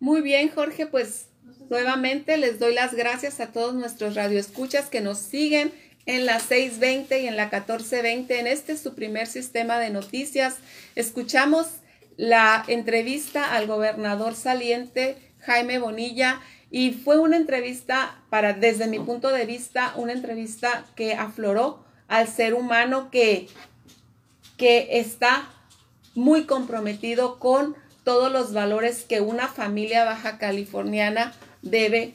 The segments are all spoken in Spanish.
Muy bien, Jorge, pues nuevamente les doy las gracias a todos nuestros radioescuchas que nos siguen en la 620 y en la 1420. En este su primer sistema de noticias. Escuchamos la entrevista al gobernador saliente Jaime Bonilla y fue una entrevista para, desde mi punto de vista, una entrevista que afloró al ser humano que, que está muy comprometido con todos los valores que una familia baja californiana debe,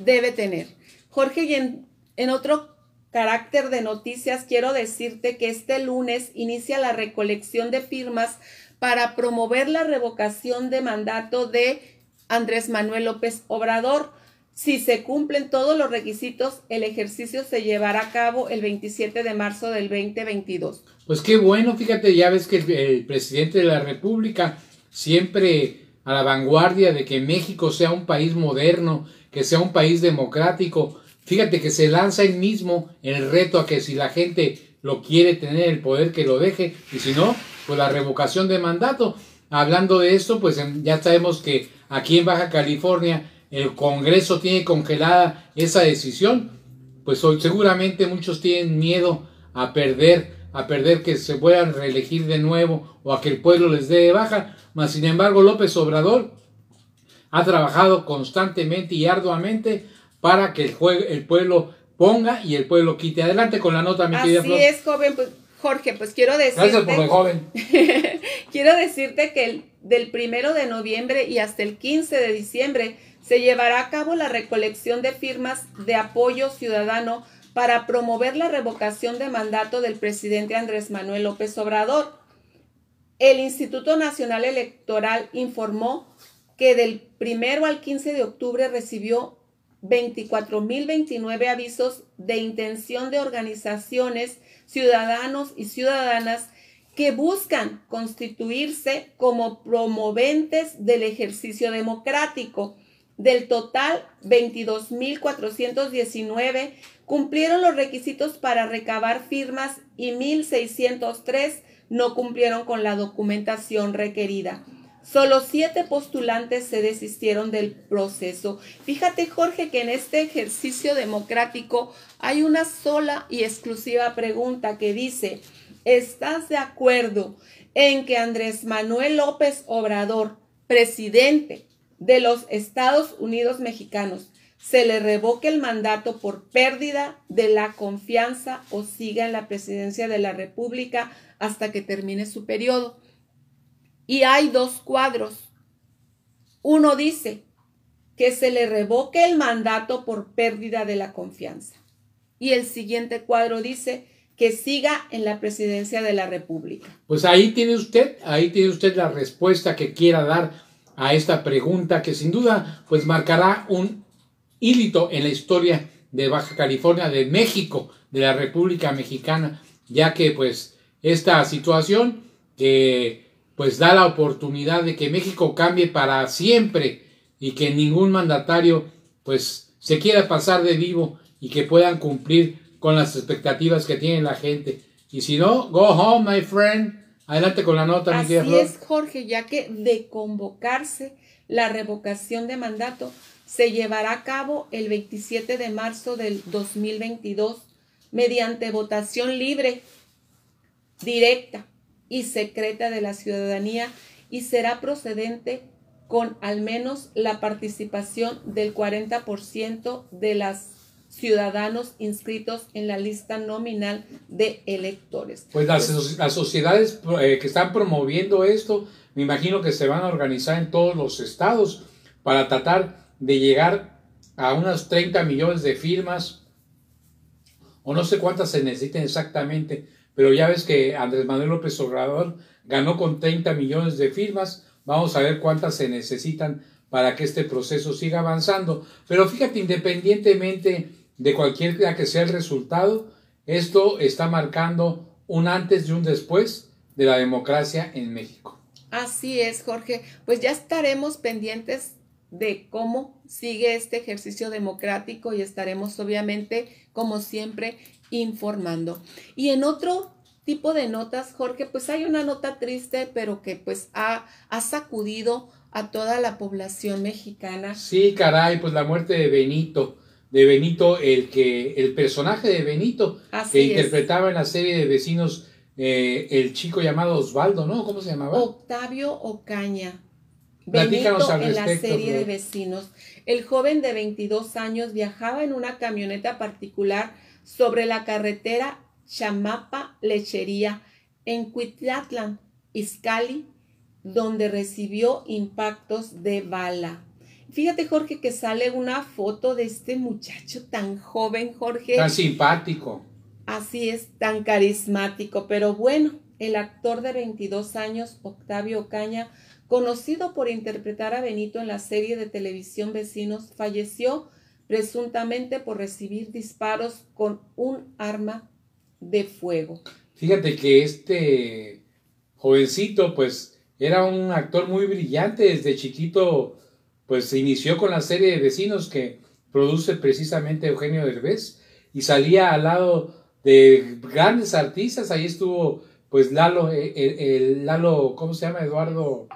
debe tener. Jorge, y en, en otro carácter de noticias, quiero decirte que este lunes inicia la recolección de firmas para promover la revocación de mandato de Andrés Manuel López Obrador. Si se cumplen todos los requisitos, el ejercicio se llevará a cabo el 27 de marzo del 2022. Pues qué bueno, fíjate, ya ves que el, presidente de la República siempre a la vanguardia de que México sea un país moderno, que sea un país democrático. Fíjate que se lanza él mismo el reto a que si la gente lo quiere tener el poder que lo deje y si no, pues la revocación de mandato. Hablando de esto, pues ya sabemos que aquí en Baja California el Congreso tiene congelada esa decisión, pues seguramente muchos tienen miedo a perder a perder que se puedan reelegir de nuevo o a que el pueblo les dé de baja. Mas, sin embargo, López Obrador ha trabajado constantemente y arduamente para que el, el pueblo ponga y el pueblo quite. Adelante con la nota, mi querida Así es, joven. Pues, Jorge, pues quiero decirte... Gracias por el joven. quiero decirte que el, del primero de noviembre y hasta el 15 de diciembre se llevará a cabo la recolección de firmas de apoyo ciudadano para promover la revocación de mandato del presidente Andrés Manuel López Obrador. El Instituto Nacional Electoral informó que del primero al 15 de octubre recibió 24.029 avisos de intención de organizaciones, ciudadanos y ciudadanas que buscan constituirse como promoventes del ejercicio democrático. Del total, 22.419 cumplieron los requisitos para recabar firmas y 1.603 no cumplieron con la documentación requerida. Solo siete postulantes se desistieron del proceso. Fíjate, Jorge, que en este ejercicio democrático hay una sola y exclusiva pregunta que dice, ¿estás de acuerdo en que Andrés Manuel López Obrador, presidente de los Estados Unidos mexicanos, se le revoque el mandato por pérdida de la confianza o siga en la presidencia de la República hasta que termine su periodo. Y hay dos cuadros. Uno dice que se le revoque el mandato por pérdida de la confianza. Y el siguiente cuadro dice que siga en la presidencia de la República. Pues ahí tiene usted, ahí tiene usted la respuesta que quiera dar a esta pregunta que sin duda pues marcará un hílito en la historia de Baja California, de México, de la República Mexicana, ya que pues esta situación que pues da la oportunidad de que México cambie para siempre y que ningún mandatario pues se quiera pasar de vivo y que puedan cumplir con las expectativas que tiene la gente. Y si no, go home, my friend. Adelante con la nota, Así es, Jorge, ya que de convocarse la revocación de mandato, se llevará a cabo el 27 de marzo del 2022 mediante votación libre, directa y secreta de la ciudadanía y será procedente con al menos la participación del 40% de los ciudadanos inscritos en la lista nominal de electores. Pues las, sociedades eh, que están promoviendo esto, me imagino que se van a organizar en todos los estados para tratar de llegar a unos 30 millones de firmas, o no sé cuántas se necesiten exactamente, pero ya ves que Andrés Manuel López Obrador ganó con 30 millones de firmas, vamos a ver cuántas se necesitan para que este proceso siga avanzando. Pero fíjate, independientemente de cualquier que sea el resultado, esto está marcando un antes y un después de la democracia en México. Así es, Jorge. Pues ya estaremos pendientes de cómo sigue este ejercicio democrático y estaremos obviamente, como siempre, informando. Y en otro tipo de notas, Jorge, pues hay una nota triste, pero que pues ha, ha sacudido a toda la población mexicana. Sí, caray, pues la muerte de Benito, de Benito, el que, el personaje de Benito, que interpretaba en la serie de vecinos eh, el chico llamado Osvaldo, ¿no? ¿Cómo se llamaba? Octavio Ocaña. Benito en la serie de vecinos. El joven de 22 años viajaba en una camioneta particular sobre la carretera Chamapa Lechería en Cuitlatlan, Izcali, donde recibió impactos de bala. Fíjate, Jorge, que sale una foto de este muchacho tan joven, Jorge. Tan simpático. Así es, tan carismático. Pero bueno, el actor de 22 años, Octavio Caña, conocido por interpretar a Benito en la serie de televisión Vecinos, falleció presuntamente por recibir disparos con un arma de fuego. Fíjate que este jovencito, pues, era un actor muy brillante desde chiquito, pues se inició con la serie de vecinos que produce precisamente Eugenio Derbez y salía al lado de grandes artistas, ahí estuvo pues Lalo, eh, el, Lalo, ¿cómo se llama? Eduardo,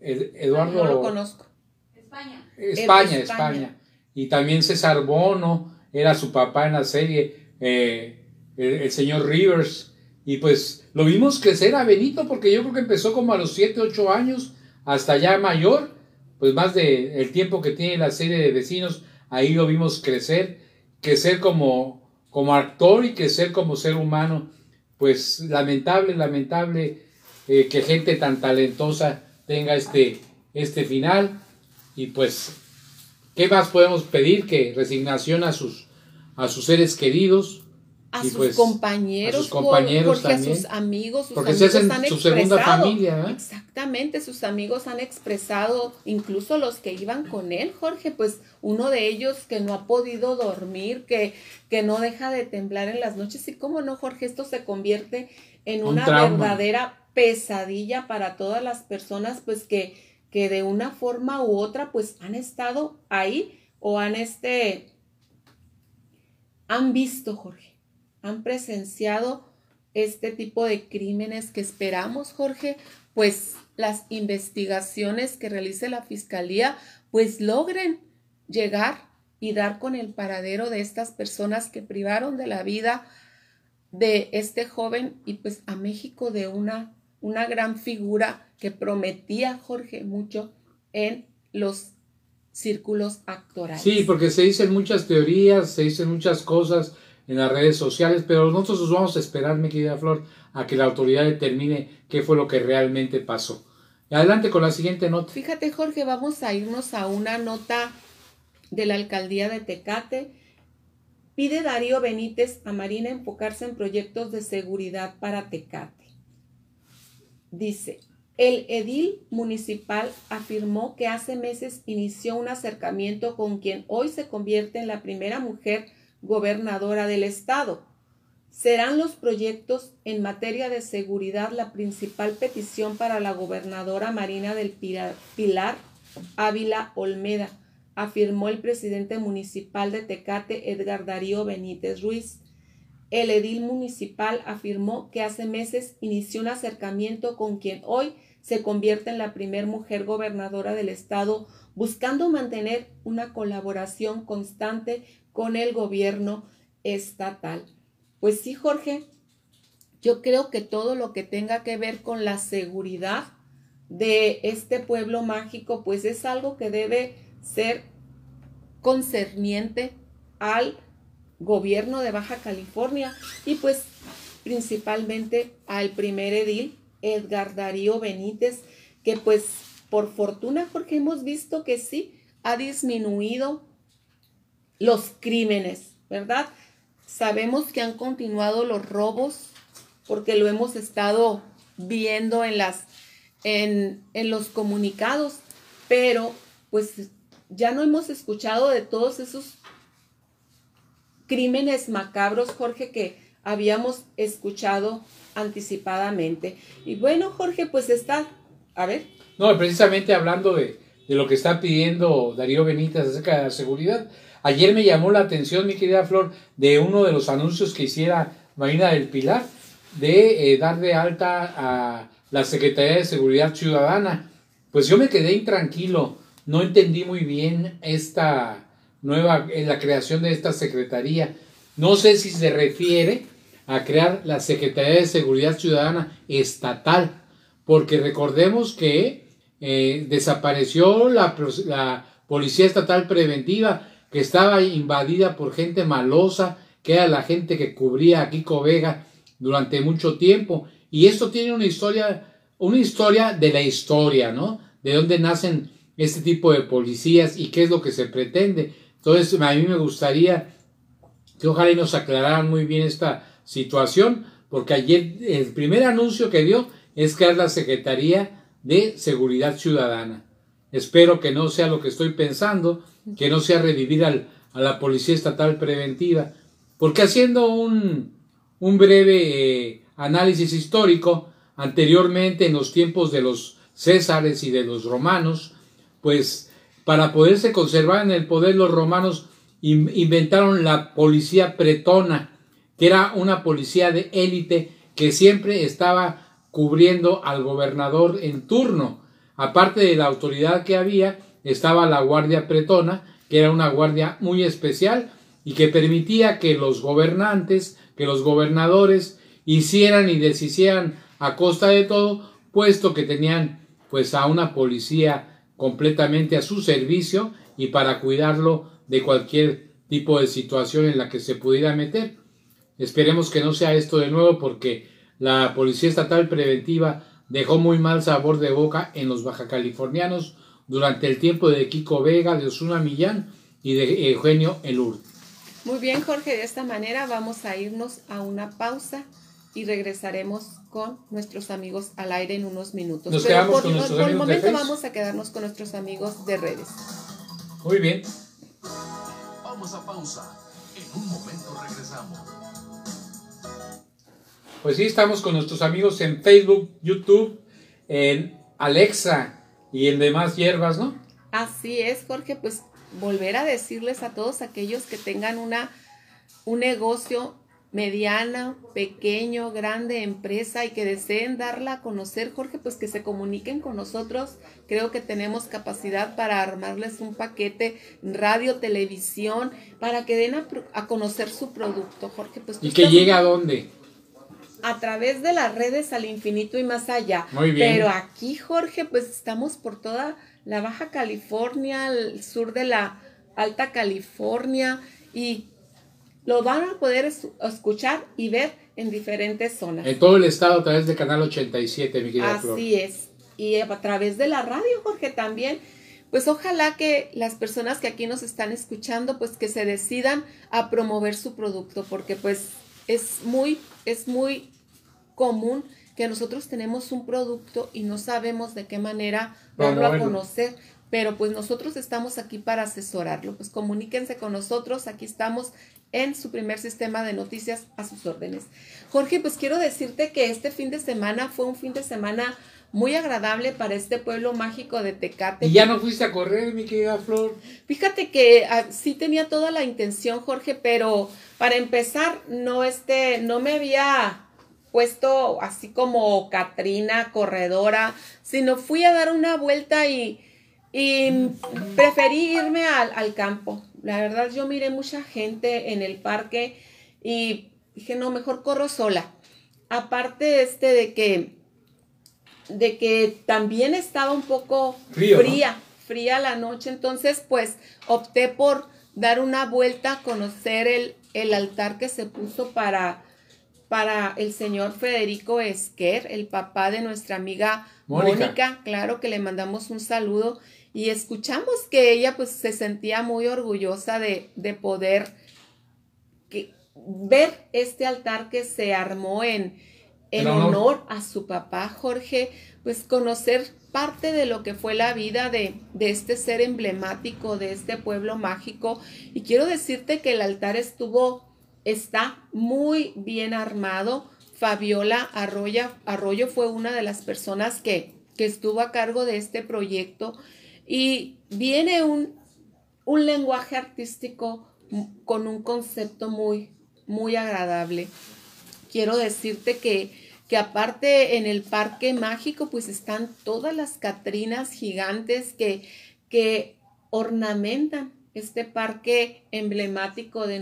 Eduardo. No lo conozco. España. España, España. Y también César Bono, era su papá en la serie, eh, el, señor Rivers. Y pues lo vimos crecer a Benito porque yo creo que empezó como a los 7, 8 años, hasta ya mayor, pues más de el tiempo que tiene la serie de vecinos, ahí lo vimos crecer, crecer como, como actor y crecer como ser humano. Pues lamentable, lamentable eh, que gente tan talentosa tenga este, este final. Y pues ¿Qué más podemos pedir que resignación a sus, a sus seres queridos? A sus pues, compañeros, a sus compañeros porque a sus amigos, sus porque amigos se han su segunda familia. ¿eh? Exactamente, sus amigos han expresado, incluso los que iban con él, Jorge, pues uno de ellos que no ha podido dormir, que, que no deja de temblar en las noches. Y cómo no, Jorge, esto se convierte en una verdadera pesadilla para todas las personas, pues que que de una forma u otra pues han estado ahí o han este han visto, Jorge, han presenciado este tipo de crímenes que esperamos, Jorge, pues las investigaciones que realice la fiscalía pues logren llegar y dar con el paradero de estas personas que privaron de la vida de este joven y pues a México de una una gran figura que prometía Jorge mucho en los círculos actorales. Sí, porque se dicen muchas teorías, se dicen muchas cosas en las redes sociales, pero nosotros nos vamos a esperar, mi querida Flor, a que la autoridad determine qué fue lo que realmente pasó. Adelante con la siguiente nota. Fíjate, Jorge, vamos a irnos a una nota de la alcaldía de Tecate. Pide Darío Benítez a Marina enfocarse en proyectos de seguridad para Tecate. Dice, el edil municipal afirmó que hace meses inició un acercamiento con quien hoy se convierte en la primera mujer gobernadora del estado. ¿Serán los proyectos en materia de seguridad la principal petición para la gobernadora Marina del Pilar, Ávila Olmeda? afirmó el presidente municipal de Tecate, Edgar Darío Benítez Ruiz. El edil municipal afirmó que hace meses inició un acercamiento con quien hoy se convierte en la primer mujer gobernadora del estado, buscando mantener una colaboración constante con el gobierno estatal. Pues sí, Jorge, yo creo que todo lo que tenga que ver con la seguridad de este pueblo mágico, pues es algo que debe ser concerniente al gobierno de Baja California y pues principalmente al primer edil, Edgar Darío Benítez, que pues por fortuna, porque hemos visto que sí, ha disminuido los crímenes, ¿verdad? Sabemos que han continuado los robos, porque lo hemos estado viendo en las en, en los comunicados, pero pues ya no hemos escuchado de todos esos crímenes macabros, Jorge, que habíamos escuchado anticipadamente. Y bueno, Jorge, pues está, a ver. No, precisamente hablando de, lo que está pidiendo Darío Benítez acerca de la seguridad. Ayer me llamó la atención, mi querida Flor, de uno de los anuncios que hiciera Marina del Pilar de eh, dar de alta a la Secretaría de Seguridad Ciudadana. Pues yo me quedé intranquilo, no entendí muy bien esta nueva, en la creación de esta secretaría. No sé si se refiere a crear la Secretaría de Seguridad Ciudadana estatal, porque recordemos que eh, desapareció la, la Policía Estatal Preventiva, que estaba invadida por gente malosa, que era la gente que cubría a Kiko Vega durante mucho tiempo. Y esto tiene una historia, una historia de la historia, ¿no? De dónde nacen este tipo de policías y qué es lo que se pretende. Entonces, a mí me gustaría que ojalá nos aclararan muy bien esta situación, porque ayer el primer anuncio que dio es crear la Secretaría de Seguridad Ciudadana. Espero que no sea lo que estoy pensando, que no sea revivir al, a la Policía Estatal Preventiva, porque haciendo un, un breve eh, análisis histórico, anteriormente en los tiempos de los Césares y de los romanos, pues para poderse conservar en el poder los romanos inventaron la policía pretona, que era una policía de élite que siempre estaba cubriendo al gobernador en turno. Aparte de la autoridad que había, estaba la guardia pretona, que era una guardia muy especial y que permitía que los gobernantes, que los gobernadores hicieran y deshicieran a costa de todo, puesto que tenían pues a una policía completamente a su servicio y para cuidarlo de cualquier tipo de situación en la que se pudiera meter. Esperemos que no sea esto de nuevo porque la Policía Estatal Preventiva dejó muy mal sabor de boca en los baja californianos durante el tiempo de Kiko Vega, de Osuna Millán y de Eugenio Elur. Muy bien, Jorge, de esta manera vamos a irnos a una pausa y regresaremos con nuestros amigos al aire en unos minutos. Nos quedamos por, con nuestros por el momento vamos a quedarnos con nuestros amigos de redes. Muy bien. Vamos a pausa. En un momento regresamos. Pues sí, estamos con nuestros amigos en Facebook, YouTube, en Alexa y en demás hierbas, ¿no? Así es, Jorge, pues volver a decirles a todos aquellos que tengan una un negocio mediana, pequeño, grande empresa y que deseen darla a conocer, Jorge, pues que se comuniquen con nosotros. Creo que tenemos capacidad para armarles un paquete radio, televisión, para que den a, conocer su producto, Jorge. Pues, ¿Y que llegue a dónde? A través de las redes al infinito y más allá. Muy bien. Pero aquí, Jorge, pues estamos por toda la Baja California, el sur de la Alta California y lo van a poder escuchar y ver en diferentes zonas. En todo el estado a través del canal 87, mi querida Así es. Y a través de la radio, Jorge, también. Pues ojalá que las personas que aquí nos están escuchando, pues que se decidan a promover su producto, porque pues es muy, es muy común que nosotros tenemos un producto y no sabemos de qué manera darlo a conocer pero pues nosotros estamos aquí para asesorarlo. Pues comuníquense con nosotros, aquí estamos en su primer sistema de noticias a sus órdenes. Jorge, pues quiero decirte que este fin de semana fue un fin de semana muy agradable para este pueblo mágico de Tecate. ¿Y ya no fuiste a correr, mi querida Flor? Fíjate que ah, sí tenía toda la intención, Jorge, pero para empezar, no, este, no me había puesto así como Katrina, corredora, sino fui a dar una vuelta y, y preferí irme al, al campo. La verdad, yo miré mucha gente en el parque y dije, no, mejor corro sola. Aparte este de que, de que también estaba un poco fría, fría la noche, entonces pues opté por dar una vuelta, conocer el, el altar que se puso para, para el señor Federico Esquer, el papá de nuestra amiga Mónica, claro que le mandamos un saludo y escuchamos que ella pues se sentía muy orgullosa de, poder que, ver este altar que se armó en, en honor. a su papá Jorge, pues conocer parte de lo que fue la vida de, de, este ser emblemático, de este pueblo mágico. Y quiero decirte que el altar estuvo, está muy bien armado. Fabiola Arroyo, Arroyo fue una de las personas que, que estuvo a cargo de este proyecto y viene un, un lenguaje artístico con un concepto muy, muy agradable. Quiero decirte que que aparte en el parque mágico pues están todas las catrinas gigantes que, que ornamentan este parque emblemático de,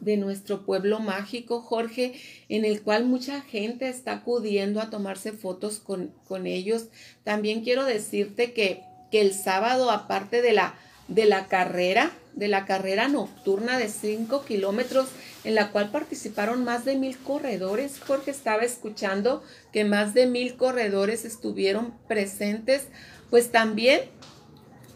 de nuestro pueblo mágico, Jorge, en el cual mucha gente está acudiendo a tomarse fotos con, con ellos. También quiero decirte que, que el sábado, aparte de la, de la carrera, de la carrera nocturna de 5 kilómetros, en la cual participaron más de mil corredores. Jorge estaba escuchando que más de mil corredores estuvieron presentes, pues también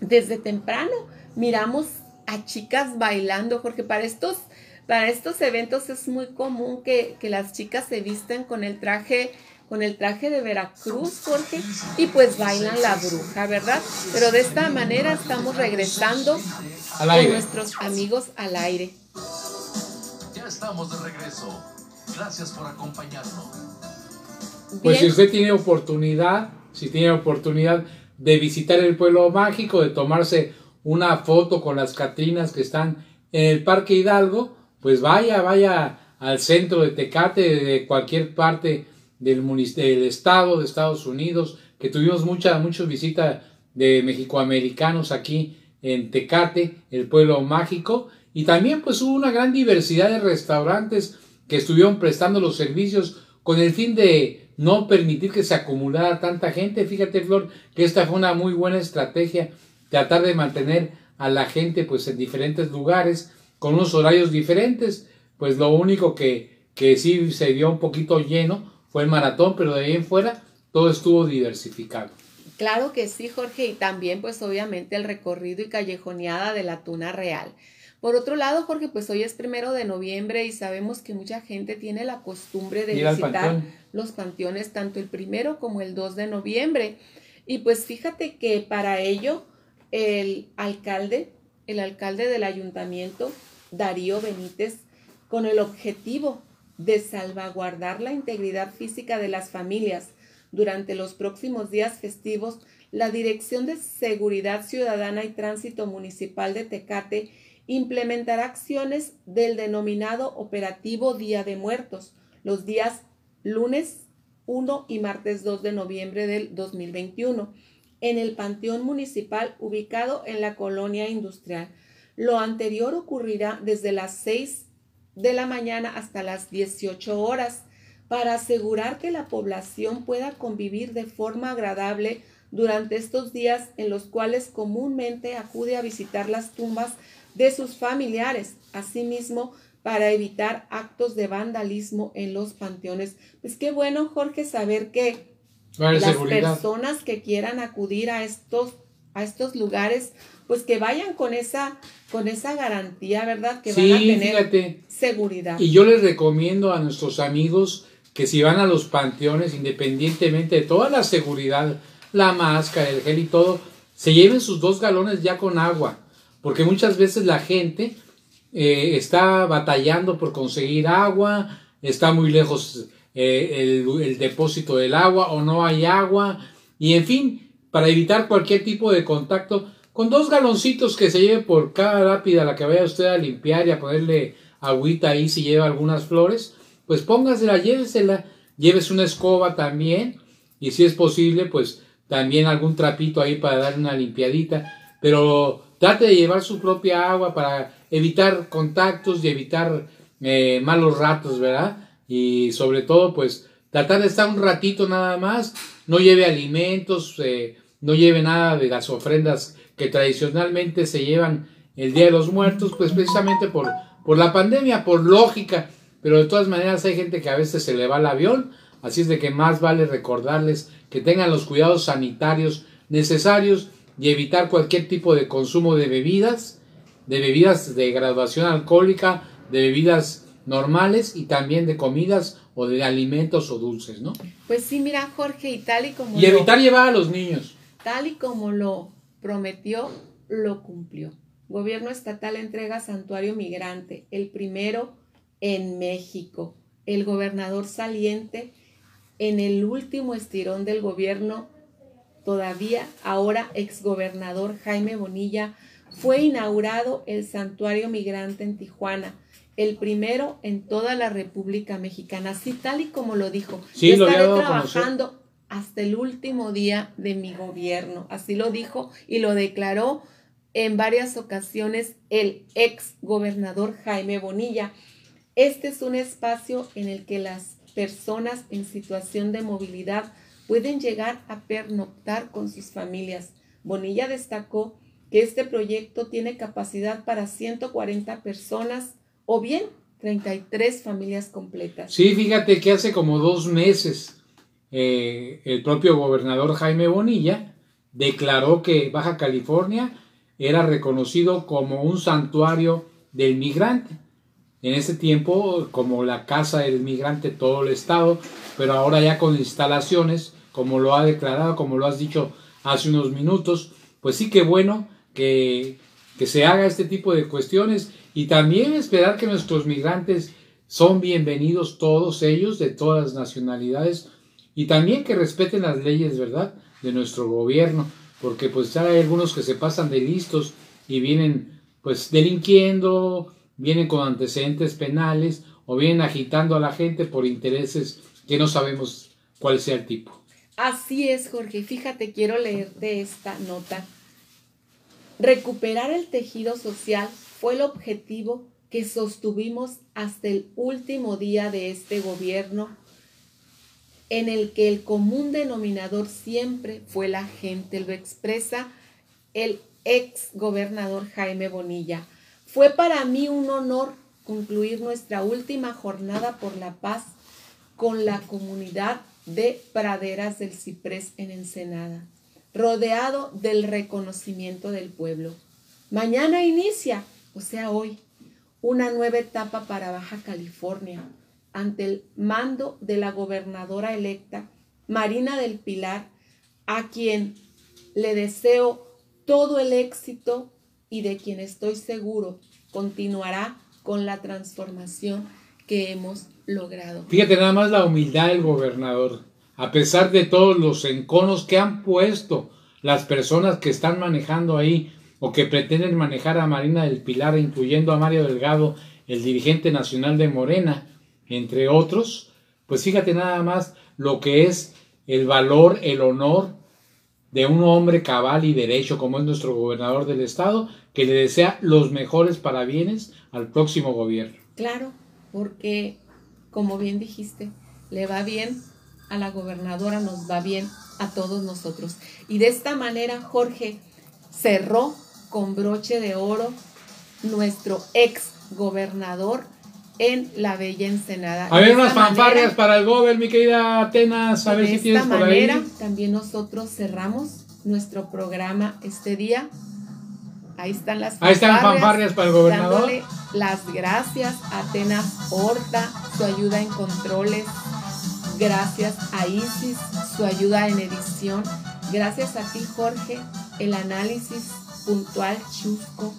desde temprano miramos a chicas bailando, porque para estos, para estos eventos es muy común que, que las chicas se visten con el traje con el traje de Veracruz, Jorge, y pues bailan la bruja, ¿verdad? Pero de esta manera estamos regresando con nuestros amigos al aire. Ya estamos de regreso. Gracias por acompañarnos. Pues si usted tiene oportunidad, si tiene oportunidad de visitar el pueblo mágico, de tomarse una foto con las Catrinas que están en el Parque Hidalgo, pues vaya, vaya al centro de Tecate, de cualquier parte del, estado de Estados Unidos, que tuvimos mucha, muchas visitas de mexicoamericanos aquí en Tecate, el pueblo mágico, y también pues hubo una gran diversidad de restaurantes que estuvieron prestando los servicios con el fin de no permitir que se acumulara tanta gente. Fíjate, Flor, que esta fue una muy buena estrategia tratar de mantener a la gente pues en diferentes lugares con unos horarios diferentes pues lo único que, que sí se vio un poquito lleno fue el maratón pero de ahí en fuera todo estuvo diversificado. Claro que sí Jorge y también pues obviamente el recorrido y callejoneada de la tuna real. Por otro lado, Jorge, pues hoy es primero de noviembre y sabemos que mucha gente tiene la costumbre de visitar los panteones tanto el primero como el 2 de noviembre. Y pues fíjate que para ello el alcalde, el alcalde del ayuntamiento, Darío Benítez, con el objetivo de salvaguardar la integridad física de las familias durante los próximos días festivos, la Dirección de Seguridad Ciudadana y Tránsito Municipal de Tecate implementará acciones del denominado Operativo Día de Muertos los días lunes 1 y martes 2 de noviembre del 2021 en el Panteón Municipal ubicado en la colonia industrial. Lo anterior ocurrirá desde las 6 de la mañana hasta las 18 horas para asegurar que la población pueda convivir de forma agradable durante estos días en los cuales comúnmente acude a visitar las tumbas de sus familiares. Asimismo, para evitar actos de vandalismo en los panteones. Pues qué bueno, Jorge, saber que las personas que quieran acudir a estos, a estos lugares, pues que vayan con esa, con esa garantía, ¿verdad? Que van a tener seguridad. Y yo les recomiendo a nuestros amigos que si van a los panteones, independientemente de toda la seguridad, la máscara, el gel y todo, se lleven sus dos galones ya con agua, porque muchas veces la gente eh, está batallando por conseguir agua, está muy lejos eh, el, depósito del agua o no hay agua y en fin, para evitar cualquier tipo de contacto, con dos galoncitos que se lleve por cada lápida la que vaya usted a limpiar y a ponerle agüita ahí si lleva algunas flores, pues póngasela, llévesela, llévese una escoba también y si es posible, pues también algún trapito ahí para dar una limpiadita, pero trate de llevar su propia agua para evitar contactos y evitar eh, malos ratos, ¿verdad? y sobre todo pues tratar de estar un ratito nada más, no lleve alimentos, eh, no lleve nada de las ofrendas que tradicionalmente se llevan el Día de los Muertos, pues precisamente por, por la pandemia, por lógica, pero de todas maneras hay gente que a veces se le va el avión, así es de que más vale recordarles que tengan los cuidados sanitarios necesarios y evitar cualquier tipo de consumo de bebidas, de bebidas de graduación alcohólica, de bebidas normales y también de comidas o de alimentos o dulces, ¿no? Pues sí, mira, Jorge, y tal y como... Y evitar llevar a los niños. Tal y como lo prometió, lo cumplió. Gobierno estatal entrega santuario migrante, el primero en México. El gobernador saliente, en el último estirón del gobierno, todavía ahora exgobernador Jaime Bonilla, fue inaugurado el santuario migrante en Tijuana el primero en toda la República Mexicana, así tal y como lo dijo. Sí, Yo lo había estaré trabajando hasta el último día de mi gobierno, así lo dijo y lo declaró en varias ocasiones el ex gobernador Jaime Bonilla. Este es un espacio en el que las personas en situación de movilidad pueden llegar a pernoctar con sus familias. Bonilla destacó que este proyecto tiene capacidad para 140 personas o bien 33 familias completas. Sí, fíjate que hace como dos meses eh, el propio gobernador Jaime Bonilla declaró que Baja California era reconocido como un santuario del migrante. En ese tiempo, como la casa del migrante, todo el estado, pero ahora ya con instalaciones, como lo ha declarado, como lo has dicho hace unos minutos, pues sí que bueno que, que se haga este tipo de cuestiones y también esperar que nuestros migrantes son bienvenidos todos ellos, de todas las nacionalidades, y también que respeten las leyes, ¿verdad?, de nuestro gobierno, porque pues ya hay algunos que se pasan de listos y vienen pues delinquiendo, vienen con antecedentes penales o vienen agitando a la gente por intereses que no sabemos cuál sea el tipo. Así es, Jorge. Fíjate, quiero leerte esta nota. Recuperar el tejido social fue el objetivo que sostuvimos hasta el último día de este gobierno, en el que el común denominador siempre fue la gente, lo expresa el ex gobernador Jaime Bonilla. Fue para mí un honor concluir nuestra última jornada por la paz con la comunidad de Praderas del Ciprés en Ensenada, rodeado del reconocimiento del pueblo. Mañana inicia, o sea hoy, una nueva etapa para Baja California ante el mando de la gobernadora electa Marina del Pilar, a quien le deseo todo el éxito y de quien estoy seguro continuará con la transformación que hemos logrado. Fíjate nada más la humildad del gobernador, a pesar de todos los enconos que han puesto las personas que están manejando ahí o que pretenden manejar a Marina del Pilar, incluyendo a Mario Delgado, el dirigente nacional de Morena, entre otros, pues fíjate nada más lo que es el valor, el honor de un hombre cabal y derecho como es nuestro gobernador del estado, que le desea los mejores parabienes al próximo gobierno. Claro, porque, como bien dijiste, le va bien a la gobernadora, nos va bien a todos nosotros. Y de esta manera, Jorge cerró con broche de oro nuestro ex gobernador en la bella Ensenada. A ver, De unas esta fanfarrias manera- para el Gober, mi querida Atenas, a ver de si esta tienes por manera, ahí. también nosotros cerramos nuestro programa este día. Ahí están las Ahí están fanfarrias para el gobernador. Dándole las gracias a Atenas Horta, su ayuda en controles. Gracias a Isis, su ayuda en edición. Gracias a ti, Jorge, el análisis puntual, chusco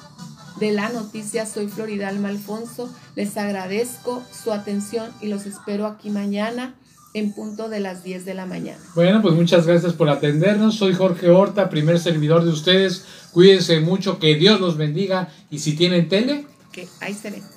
de la noticia. Soy Floridalma Alfonso. Les agradezco su atención y los espero aquí mañana en punto de las 10 de la mañana. Bueno, pues muchas gracias por atendernos. Soy Jorge Horta, primer servidor de ustedes. Cuídense mucho, que Dios los bendiga. Y si tienen tele, Que ahí se ven.